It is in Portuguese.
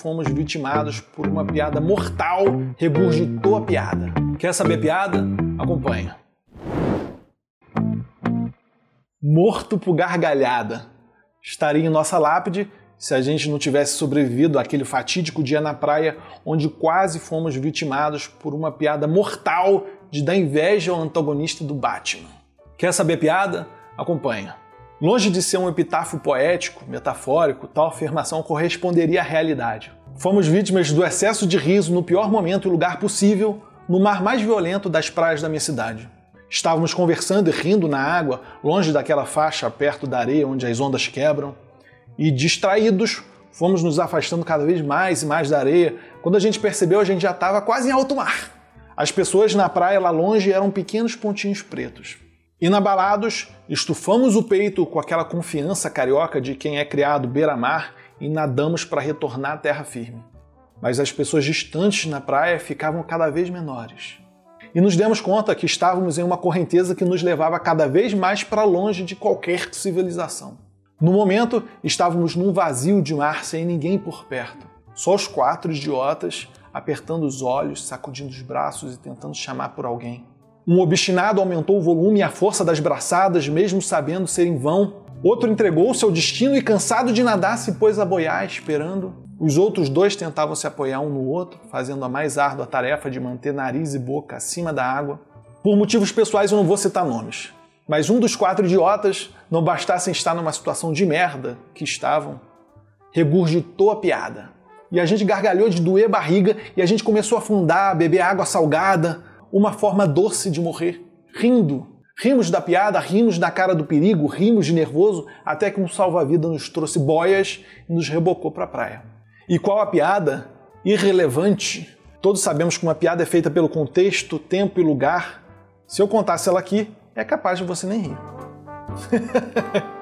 fomos vitimados por uma piada mortal, regurgitou a piada. Quer saber a piada? Acompanha. Morto por gargalhada. Estaria em nossa lápide se a gente não tivesse sobrevivido àquele fatídico dia na praia onde quase fomos vitimados por uma piada mortal de dar inveja ao antagonista do Batman. Quer saber a piada? Acompanha. Longe de ser um epitáfio poético, metafórico, tal afirmação corresponderia à realidade. Fomos vítimas do excesso de riso no pior momento e lugar possível, no mar mais violento das praias da minha cidade. Estávamos conversando e rindo na água, longe daquela faixa perto da areia onde as ondas quebram, e distraídos, fomos nos afastando cada vez mais e mais da areia. Quando a gente percebeu, a gente já estava quase em alto mar. As pessoas na praia lá longe eram pequenos pontinhos pretos. Inabalados, estufamos o peito com aquela confiança carioca de quem é criado beira-mar e nadamos para retornar à terra firme. Mas as pessoas distantes na praia ficavam cada vez menores. E nos demos conta que estávamos em uma correnteza que nos levava cada vez mais para longe de qualquer civilização. No momento, estávamos num vazio de mar sem ninguém por perto. Só os quatro idiotas apertando os olhos, sacudindo os braços e tentando chamar por alguém. Um obstinado aumentou o volume e a força das braçadas, mesmo sabendo ser em vão. Outro entregou-se ao destino e, cansado de nadar, se pôs a boiar, esperando. Os outros dois tentavam se apoiar um no outro, fazendo a mais árdua tarefa de manter nariz e boca acima da água. Por motivos pessoais, eu não vou citar nomes. Mas um dos quatro idiotas, não bastasse estar numa situação de merda que estavam, regurgitou a piada. E a gente gargalhou de doer barriga e a gente começou a afundar, beber água salgada, uma forma doce de morrer, rindo. Rimos da piada, rimos da cara do perigo, rimos de nervoso, até que um salva-vida nos trouxe boias e nos rebocou para a praia. E qual a piada? Irrelevante. Todos sabemos que uma piada é feita pelo contexto, tempo e lugar. Se eu contasse ela aqui, é capaz de você nem rir.